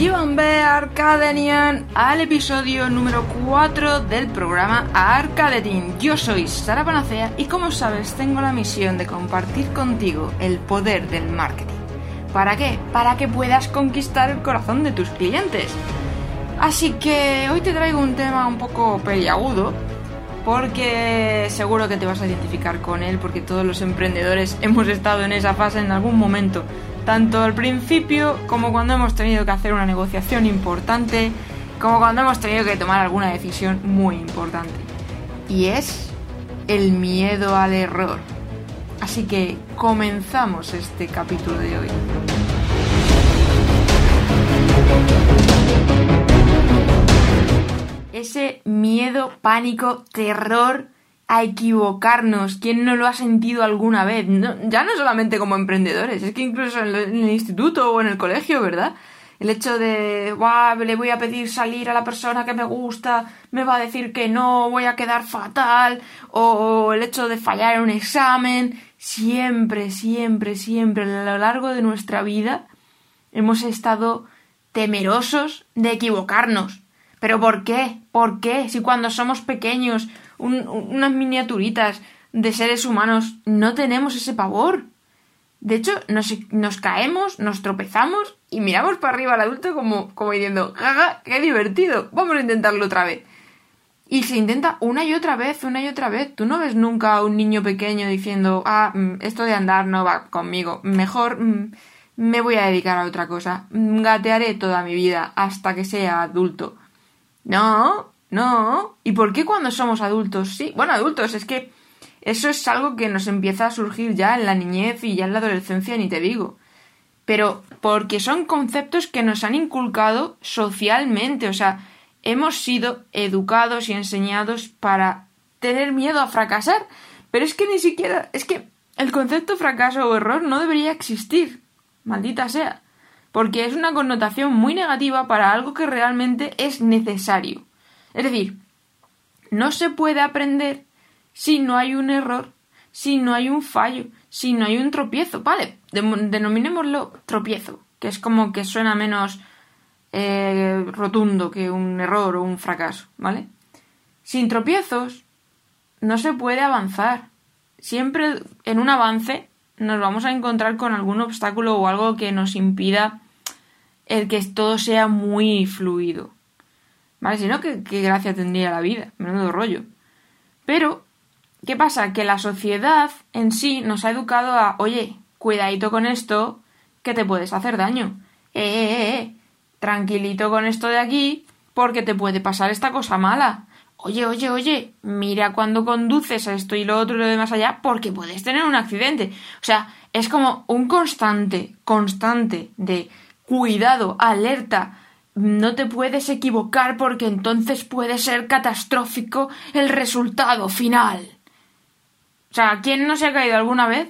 Bienvenidos Arcadenian al episodio número 4 del programa Arcadetin. Yo soy Sara Panacea y como sabes tengo la misión de compartir contigo el poder del marketing. ¿Para qué? Para que puedas conquistar el corazón de tus clientes. Así que hoy te traigo un tema un poco peliagudo porque seguro que te vas a identificar con él porque todos los emprendedores hemos estado en esa fase en algún momento tanto al principio como cuando hemos tenido que hacer una negociación importante, como cuando hemos tenido que tomar alguna decisión muy importante. Y es el miedo al error. Así que comenzamos este capítulo de hoy. Ese miedo, pánico, terror a equivocarnos. ¿Quién no lo ha sentido alguna vez? ya no solamente como emprendedores, es que incluso en, el instituto o en el colegio, ¿verdad? El hecho de, Guau, le voy a pedir salir a la persona que me gusta, me va a decir que no, voy a quedar fatal, o el hecho de fallar en un examen, siempre, siempre, siempre, a lo largo de nuestra vida hemos estado temerosos de equivocarnos. ¿Pero por qué? ¿Por qué? Si cuando somos pequeños unas miniaturitas de seres humanos, no tenemos ese pavor. De hecho, nos, caemos, nos tropezamos y miramos para arriba al adulto como, como diciendo, jaja, qué divertido, vamos a intentarlo otra vez. Y se intenta una y otra vez, una y otra vez. Tú no ves nunca a un niño pequeño diciendo, ah, mm, esto de andar no va conmigo, mejor mm, me voy a dedicar a otra cosa, gatearé toda mi vida hasta que sea adulto. No, no. ¿Y por qué cuando somos adultos? Sí, bueno, adultos, es que eso es algo que nos empieza a surgir ya en la niñez y ya en la adolescencia, ni te digo. Pero porque son conceptos que nos han inculcado socialmente, o sea, hemos sido educados y enseñados para tener miedo a fracasar. Pero es que ni siquiera, es que el concepto fracaso o error no debería existir. Maldita sea. Porque es una connotación muy negativa para algo que realmente es necesario. Es decir, no se puede aprender si no hay un error, si no hay un fallo, si no hay un tropiezo. Vale, denominémoslo tropiezo, que es como que suena menos eh, rotundo que un error o un fracaso, ¿vale? Sin tropiezos no se puede avanzar. Siempre en un avance nos vamos a encontrar con algún obstáculo o algo que nos impida el que todo sea muy fluido. ¿Vale? Si no, ¿qué, gracia tendría la vida? Menudo rollo. Pero, ¿qué pasa? Que la sociedad en sí nos ha educado a, oye, cuidadito con esto, que te puedes hacer daño. Eh, eh, eh, eh, tranquilito con esto de aquí, porque te puede pasar esta cosa mala. Oye, oye, oye, mira cuando conduces a esto y lo otro y lo demás allá, porque puedes tener un accidente. O sea, es como un constante, constante de cuidado, alerta, no te puedes equivocar porque entonces puede ser catastrófico el resultado final. O sea, ¿quién no se ha caído alguna vez?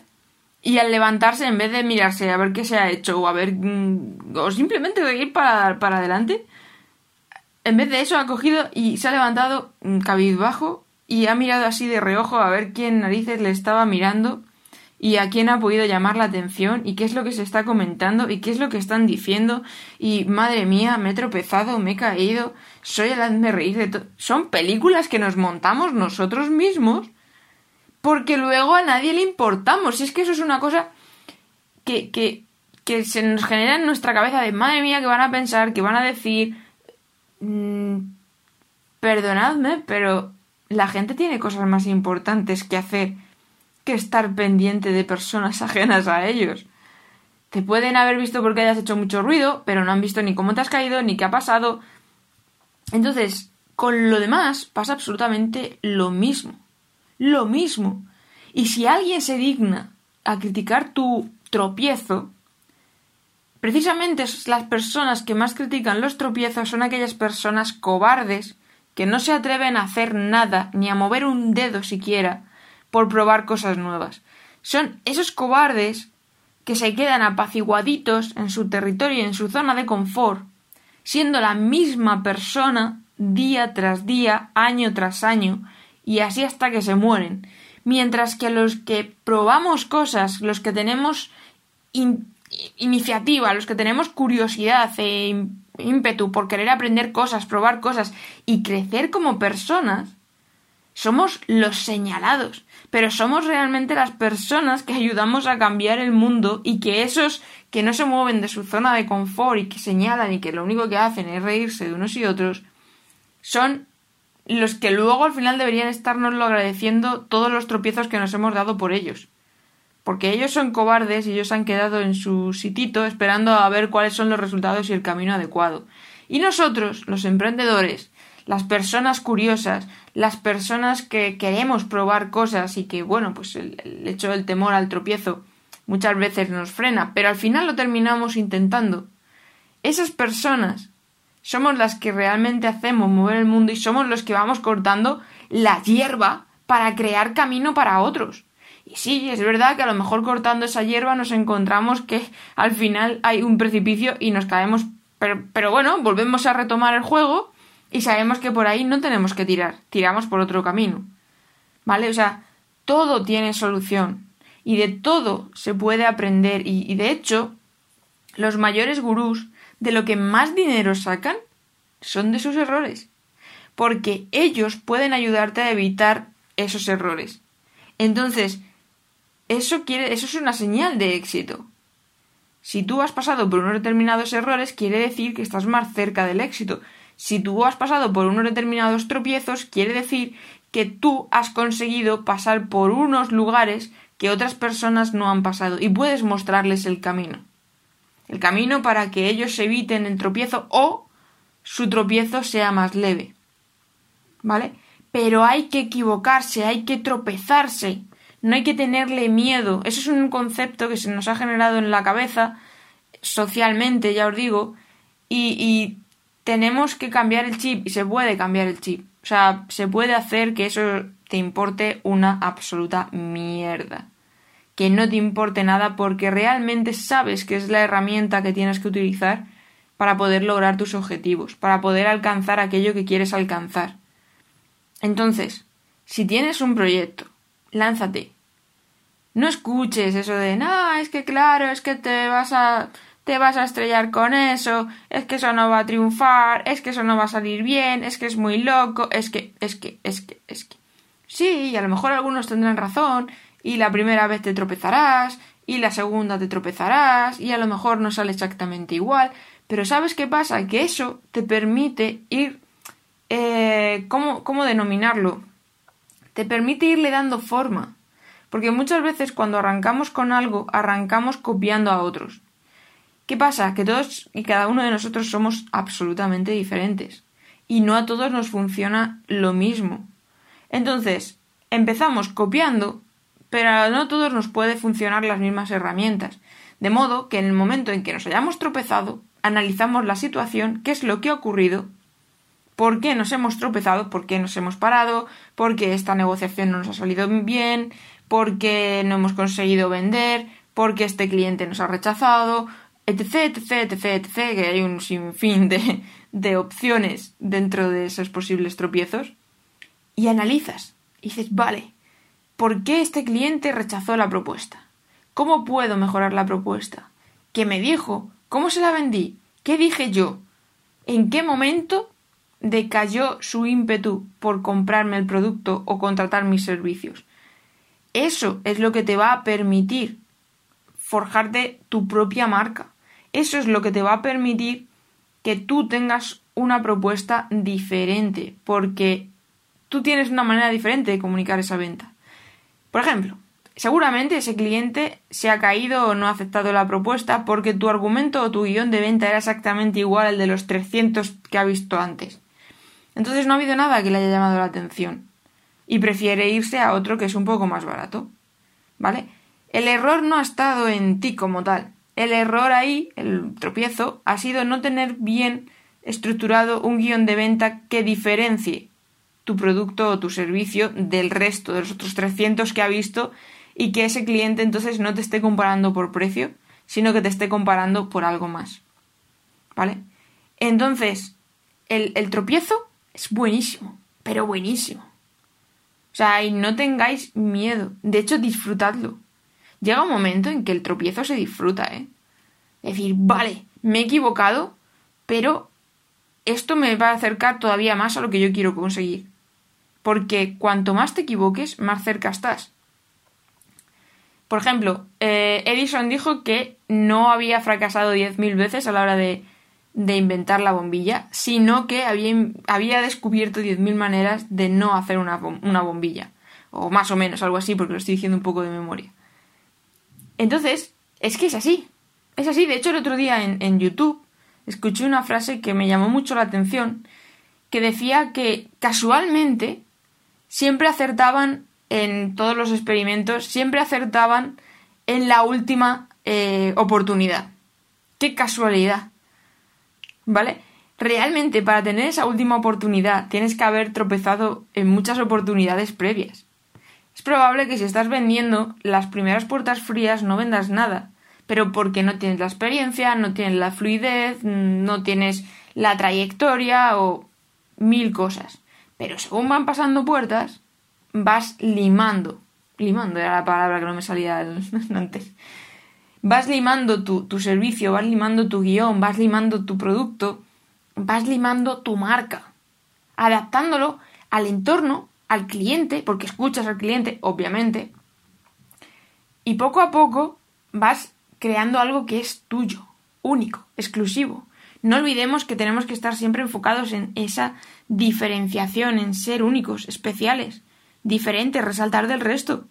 Y al levantarse, en vez de mirarse a ver qué se ha hecho o a ver. Mm, o simplemente de ir para, para adelante, en vez de eso ha cogido y se ha levantado mm, cabizbajo y ha mirado así de reojo a ver quién narices le estaba mirando y a quién ha podido llamar la atención y qué es lo que se está comentando y qué es lo que están diciendo y madre mía, me he tropezado, me he caído, soy el hazme reír de todo. Son películas que nos montamos nosotros mismos porque luego a nadie le importamos. Y es que eso es una cosa que, que, que se nos genera en nuestra cabeza de madre mía que van a pensar, que van a decir... Mm, perdonadme, pero la gente tiene cosas más importantes que hacer que estar pendiente de personas ajenas a ellos. Te pueden haber visto porque hayas hecho mucho ruido, pero no han visto ni cómo te has caído, ni qué ha pasado. Entonces, con lo demás pasa absolutamente lo mismo. Lo mismo. Y si alguien se digna a criticar tu tropiezo, precisamente las personas que más critican los tropiezos son aquellas personas cobardes que no se atreven a hacer nada ni a mover un dedo siquiera por probar cosas nuevas. Son esos cobardes que se quedan apaciguaditos en su territorio y en su zona de confort, siendo la misma persona día tras día, año tras año, y así hasta que se mueren. Mientras que los que probamos cosas, los que tenemos iniciativa, los que tenemos curiosidad e ímpetu por querer aprender cosas, probar cosas y crecer como personas, somos los señalados, pero somos realmente las personas que ayudamos a cambiar el mundo y que esos que no se mueven de su zona de confort y que señalan y que lo único que hacen es reírse de unos y otros, son los que luego al final deberían estarnos agradeciendo todos los tropiezos que nos hemos dado por ellos. Porque ellos son cobardes y ellos han quedado en su sitito esperando a ver cuáles son los resultados y el camino adecuado. Y nosotros, los emprendedores, las personas curiosas, las personas que queremos probar cosas y que, bueno, pues el, el hecho del temor al tropiezo muchas veces nos frena, pero al final lo terminamos intentando. Esas personas somos las que realmente hacemos mover el mundo y somos los que vamos cortando la hierba para crear camino para otros. Y sí, es verdad que a lo mejor cortando esa hierba nos encontramos que al final hay un precipicio y nos caemos. Pero, pero bueno, volvemos a retomar el juego y sabemos que por ahí no tenemos que tirar, tiramos por otro camino. ¿Vale? O sea, todo tiene solución y de todo se puede aprender y, de hecho los mayores gurús de lo que más dinero sacan son de sus errores, porque ellos pueden ayudarte a evitar esos errores. Entonces, eso quiere, eso es una señal de éxito. Si tú has pasado por unos determinados errores, quiere decir que estás más cerca del éxito. Si tú has pasado por unos determinados tropiezos, quiere decir que tú has conseguido pasar por unos lugares que otras personas no han pasado y puedes mostrarles el camino el camino para que ellos eviten el tropiezo o su tropiezo sea más leve. ¿Vale? Pero hay que equivocarse, hay que tropezarse, no hay que tenerle miedo. Eso es un concepto que se nos ha generado en la cabeza socialmente, ya os digo, y, y tenemos que cambiar el chip y se puede cambiar el chip. O sea, se puede hacer que eso te importe una absoluta mierda que no te importe nada porque realmente sabes que es la herramienta que tienes que utilizar para poder lograr tus objetivos, para poder alcanzar aquello que quieres alcanzar. Entonces, si tienes un proyecto, lánzate. No escuches eso de, no, es que claro, es que te vas a te vas a estrellar con eso, es que eso no va a triunfar, es que eso no va a salir bien, es que es muy loco, es que, es que, es que, es que. Sí, y a lo mejor algunos tendrán razón, y la primera vez te tropezarás y la segunda te tropezarás y a lo mejor no sale exactamente igual, pero ¿sabes qué pasa? Que eso te permite ir... Eh, ¿cómo, ¿Cómo denominarlo? Te permite irle dando forma. Porque muchas veces cuando arrancamos con algo, arrancamos copiando a otros. ¿Qué pasa? Que todos y cada uno de nosotros somos absolutamente diferentes. Y no a todos nos funciona lo mismo. Entonces, empezamos copiando pero no a todos nos puede funcionar las mismas herramientas. De modo que en el momento en que nos hayamos tropezado, analizamos la situación, qué es lo que ha ocurrido, por qué nos hemos tropezado, por qué nos hemos parado, por qué esta negociación no nos ha salido bien, por qué no hemos conseguido vender, por qué este cliente nos ha rechazado, etc, etc, etc, etc, que hay un sinfín de, de opciones dentro de esos posibles tropiezos. Y analizas. Y dices, vale, ¿Por qué este cliente rechazó la propuesta? ¿Cómo puedo mejorar la propuesta? ¿Qué me dijo? ¿Cómo se la vendí? ¿Qué dije yo? ¿En qué momento decayó su ímpetu por comprarme el producto o contratar mis servicios? Eso es lo que te va a permitir forjarte tu propia marca. Eso es lo que te va a permitir que tú tengas una propuesta diferente, porque tú tienes una manera diferente de comunicar esa venta. Por ejemplo, seguramente ese cliente se ha caído o no ha aceptado la propuesta porque tu argumento o tu guion de venta era exactamente igual al de los 300 que ha visto antes. Entonces no ha habido nada que le haya llamado la atención y prefiere irse a otro que es un poco más barato. ¿Vale? El error no ha estado en ti como tal. El error ahí, el tropiezo, ha sido no tener bien estructurado un guion de venta que diferencie tu producto o tu servicio del resto de los otros 300 que ha visto y que ese cliente entonces no te esté comparando por precio, sino que te esté comparando por algo más. ¿Vale? Entonces, el, el tropiezo es buenísimo, pero buenísimo. O sea, y no tengáis miedo. De hecho, disfrutadlo. Llega un momento en que el tropiezo se disfruta, ¿eh? Es decir, vale, me he equivocado, pero esto me va a acercar todavía más a lo que yo quiero conseguir. Porque cuanto más te equivoques, más cerca estás. Por ejemplo, eh, Edison dijo que no había fracasado 10.000 veces a la hora de, de, inventar la bombilla, sino que había, había descubierto 10.000 maneras de no hacer una, una bombilla. O más o menos, algo así, porque lo estoy diciendo un poco de memoria. Entonces, es que es así. Es así. De hecho, el otro día en, YouTube escuché una frase que me llamó mucho la atención, que decía que casualmente siempre acertaban en todos los experimentos, siempre acertaban en la última eh, oportunidad. ¡Qué casualidad! ¿Vale? Realmente para tener esa última oportunidad tienes que haber tropezado en muchas oportunidades previas. Es probable que si estás vendiendo las primeras puertas frías no vendas nada, pero porque no tienes la experiencia, no tienes la fluidez, no tienes la trayectoria o mil cosas. Pero según van pasando puertas, vas limando. Limando era la palabra que no me salía antes. Vas limando tu, tu servicio, vas limando tu guion, vas limando tu producto, vas limando tu marca, adaptándolo al entorno, al cliente, porque escuchas al cliente, obviamente, y poco a poco vas creando algo que es tuyo, único, exclusivo. No olvidemos que tenemos que estar siempre enfocados en esa diferenciación, en ser únicos, especiales, diferentes, resaltar del resto.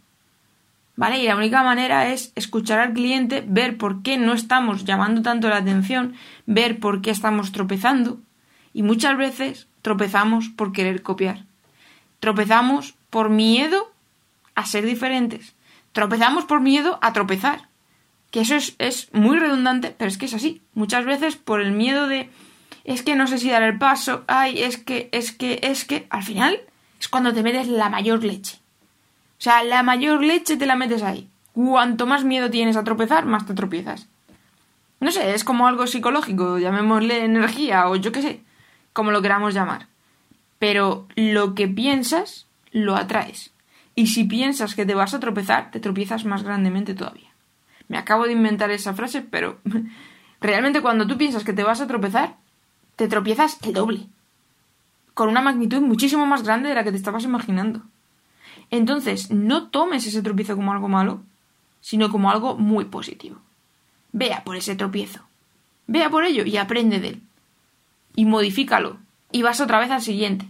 ¿Vale? Y la única manera es escuchar al cliente, ver por qué no estamos llamando tanto la atención, ver por qué estamos tropezando. Y muchas veces tropezamos por querer copiar. Tropezamos por miedo a ser diferentes. Tropezamos por miedo a tropezar que eso es, muy redundante, pero es que es así. Muchas veces por el miedo de es que no sé si dar el paso, ay, es que, es que, es que, al final es cuando te metes la mayor leche. O sea, la mayor leche te la metes ahí. Cuanto más miedo tienes a tropezar, más te tropiezas. No sé, es como algo psicológico, llamémosle energía o yo qué sé, como lo queramos llamar. Pero lo que piensas, lo atraes. Y si piensas que te vas a tropezar, te tropiezas más grandemente todavía. Me acabo de inventar esa frase, pero realmente cuando tú piensas que te vas a tropezar, te tropiezas el doble. Con una magnitud muchísimo más grande de la que te estabas imaginando. Entonces, no tomes ese tropiezo como algo malo, sino como algo muy positivo. Vea por ese tropiezo. Vea por ello y aprende de él. Y modifícalo. Y vas otra vez al siguiente.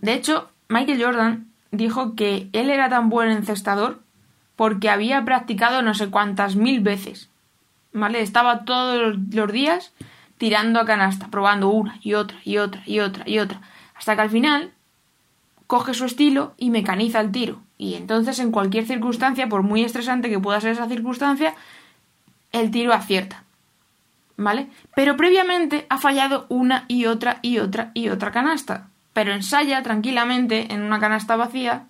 De hecho, Michael Jordan dijo que él era tan buen encestador porque había practicado no sé cuántas mil veces. ¿Vale? Estaba todos los días tirando a canasta, probando una y otra y otra y otra y otra, hasta que al final coge su estilo y mecaniza el tiro. Y entonces en cualquier circunstancia, por muy estresante que pueda ser esa circunstancia, el tiro acierta. ¿Vale? Pero previamente ha fallado una y otra y otra y otra canasta. Pero ensaya tranquilamente en una canasta vacía,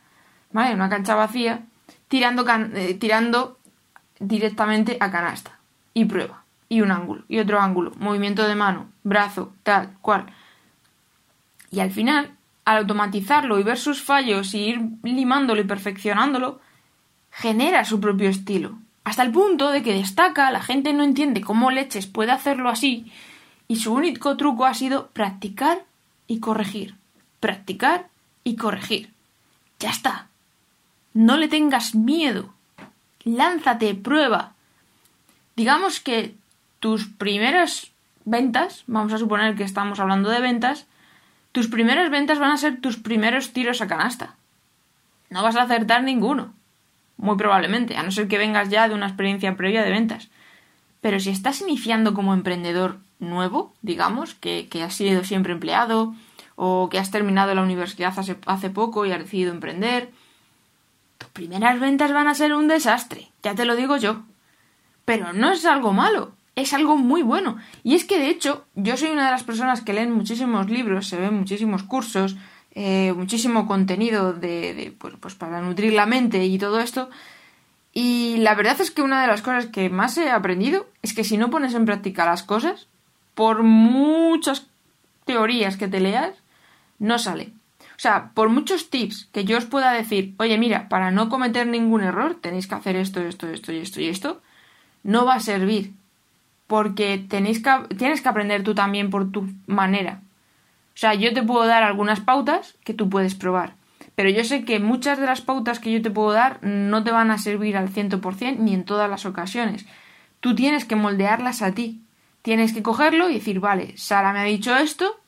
¿vale? En una cancha vacía, tirando, eh, tirando directamente a canasta. Y prueba. Y un ángulo. Y otro ángulo. Movimiento de mano. Brazo. Tal. Cual. Y al final, al automatizarlo y ver sus fallos y ir limándolo y perfeccionándolo, genera su propio estilo. Hasta el punto de que destaca, la gente no entiende cómo leches puede hacerlo así, y su único truco ha sido practicar y corregir. Practicar y corregir. Ya está. No le tengas miedo. Lánzate, prueba. Digamos que tus primeras ventas, vamos a suponer que estamos hablando de ventas, tus primeras ventas van a ser tus primeros tiros a canasta. No vas a acertar ninguno. Muy probablemente, a no ser que vengas ya de una experiencia previa de ventas. Pero si estás iniciando como emprendedor nuevo, digamos, que, has sido siempre empleado, o que has terminado la universidad hace, hace poco y has decidido emprender, tus primeras ventas van a ser un desastre, ya te lo digo yo. Pero no es algo malo, es algo muy bueno. Y es que de hecho, yo soy una de las personas que leen muchísimos libros, se ven muchísimos cursos, eh, muchísimo contenido de, pues, pues para nutrir la mente y todo esto. Y la verdad es que una de las cosas que más he aprendido es que si no pones en práctica las cosas, por muchas teorías que te leas, no sale. O sea, por muchos tips que yo os pueda decir, oye, mira, para no cometer ningún error tenéis que hacer esto, esto, esto y esto y esto, no va a servir. Porque tenéis que, tienes que aprender tú también por tu manera. Sea, yo te puedo dar algunas pautas que tú puedes probar. Pero yo sé que muchas de las pautas que yo te puedo dar no te van a servir al 100% ni en todas las ocasiones. Tú tienes que moldearlas a ti. Tienes que cogerlo y decir, vale, Sara me ha dicho esto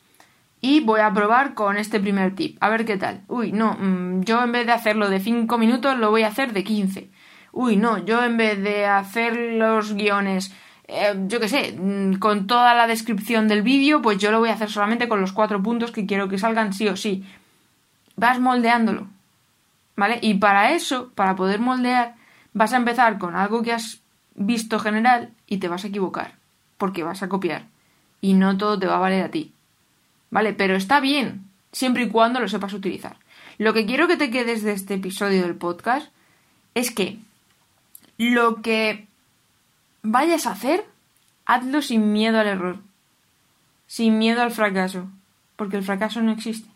y voy a probar con este primer tip. A ver qué tal. Uy, no, mm, yo en vez de hacerlo de 5 minutos lo voy a hacer de 15. Uy, no, yo en vez de hacer los guiones eh, yo qué sé, mm, con toda la descripción del vídeo, pues yo lo voy a hacer solamente con los cuatro puntos que quiero que salgan sí o sí. Vas moldeándolo, ¿vale? Y para eso, para poder moldear, vas a empezar con algo que has visto general y te vas a equivocar, porque vas a copiar. Y no todo te va a valer a ti. ¿Vale? Pero está bien, siempre y cuando lo sepas utilizar. Lo que quiero que te quedes de este episodio del podcast es que lo que vayas a hacer, hazlo sin miedo al error, sin miedo al fracaso, porque el fracaso no existe.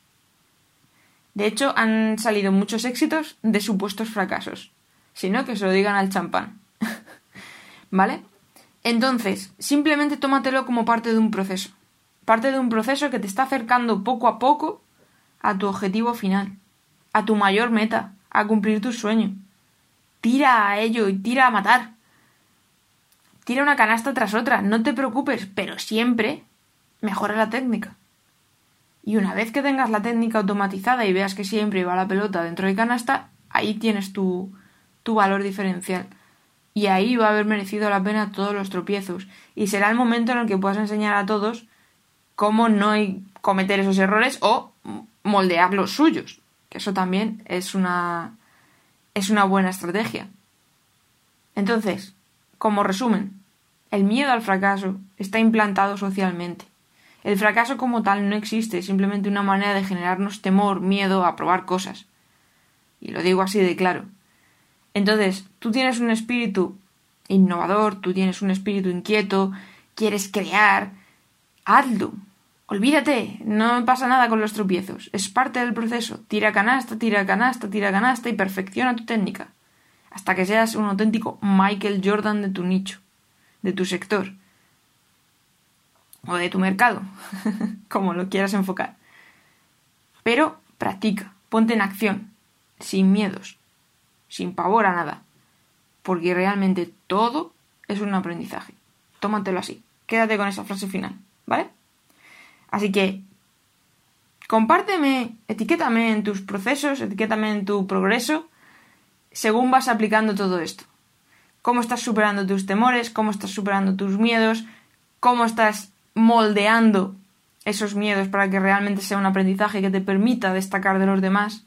De hecho, han salido muchos éxitos de supuestos fracasos, sino que se lo digan al champán. ¿Vale? Entonces, simplemente tómatelo como parte de un proceso, parte de un proceso que te está acercando poco a poco a tu objetivo final, a tu mayor meta, a cumplir tu sueño. Tira a ello y tira a matar. Tira una canasta tras otra, no te preocupes, pero siempre mejora la técnica. Y una vez que tengas la técnica automatizada y veas que siempre va la pelota dentro de canasta, ahí tienes tu, tu valor diferencial. Y ahí va a haber merecido la pena todos los tropiezos. Y será el momento en el que puedas enseñar a todos cómo no cometer esos errores o moldear los suyos. Que eso también es una, es una buena estrategia. Entonces, como resumen, el miedo al fracaso está implantado socialmente. El fracaso como tal no existe, es simplemente una manera de generarnos temor, miedo a probar cosas. Y lo digo así de claro. Entonces, tú tienes un espíritu innovador, tú tienes un espíritu inquieto, quieres crear, hazlo. Olvídate, no pasa nada con los tropiezos, es parte del proceso. Tira canasta, tira canasta, tira canasta y perfecciona tu técnica hasta que seas un auténtico Michael Jordan de tu nicho, de tu sector o de tu mercado, como lo quieras enfocar. Pero practica, ponte en acción, sin miedos, sin pavor a nada, porque realmente todo es un aprendizaje. Tómatelo así, quédate con esa frase final, ¿vale? Así que compárteme, etiquétame en tus procesos, etiquétame en tu progreso según vas aplicando todo esto. Cómo estás superando tus temores, cómo estás superando tus miedos, cómo estás moldeando esos miedos para que realmente sea un aprendizaje que te permita destacar de los demás.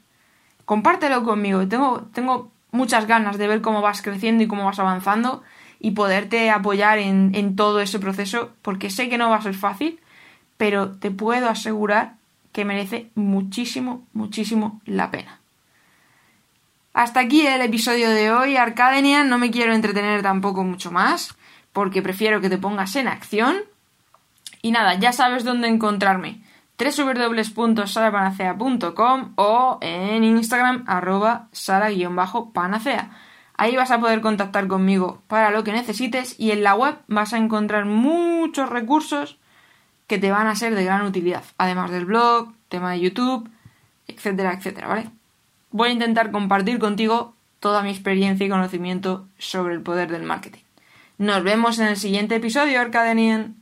Compártelo conmigo. Tengo, tengo muchas ganas de ver cómo vas creciendo y cómo vas avanzando y poderte apoyar en, en todo ese proceso porque sé que no va a ser fácil, pero te puedo asegurar que merece muchísimo, muchísimo la pena. Hasta aquí el episodio de hoy, Arcadenia. No me quiero entretener tampoco mucho más, porque prefiero que te pongas en acción. Y nada, ya sabes dónde encontrarme www.sarapanacea.com o en Instagram arroba sara-panacea. Ahí vas a poder contactar conmigo para lo que necesites y en la web vas a encontrar muchos recursos que te van a ser de gran utilidad, además del blog, tema de YouTube, etcétera, etcétera, ¿vale? Voy a intentar compartir contigo toda mi experiencia y conocimiento sobre el poder del marketing. Nos vemos en el siguiente episodio, Arcadenien.